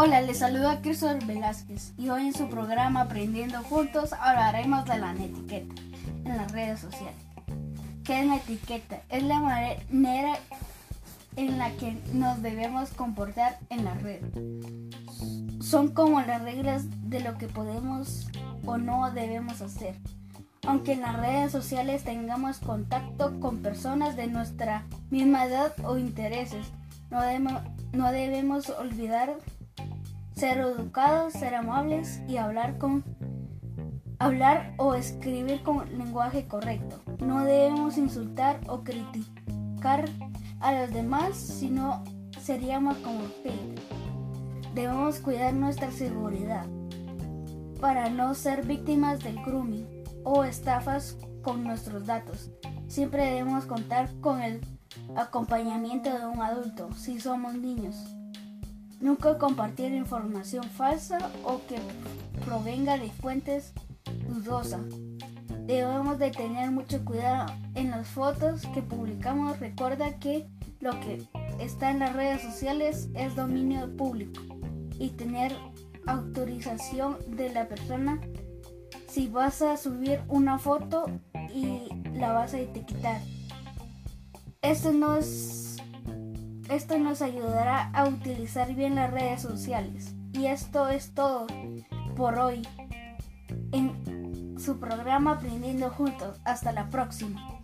Hola, les saluda Cristóbal Velázquez y hoy en su programa Aprendiendo Juntos hablaremos de la etiqueta en las redes sociales. ¿Qué es la etiqueta? Es la manera en la que nos debemos comportar en la red. Son como las reglas de lo que podemos o no debemos hacer. Aunque en las redes sociales tengamos contacto con personas de nuestra misma edad o intereses, no debemos, no debemos olvidar ser educados, ser amables y hablar con hablar o escribir con lenguaje correcto. No debemos insultar o criticar a los demás, sino seríamos como fake. Debemos cuidar nuestra seguridad para no ser víctimas del grooming o estafas con nuestros datos. Siempre debemos contar con el acompañamiento de un adulto si somos niños. Nunca compartir información falsa o que provenga de fuentes dudosas. Debemos de tener mucho cuidado en las fotos que publicamos. Recuerda que lo que está en las redes sociales es dominio público y tener autorización de la persona si vas a subir una foto y la vas a etiquetar. Esto no es esto nos ayudará a utilizar bien las redes sociales. Y esto es todo por hoy en su programa Aprendiendo Juntos. Hasta la próxima.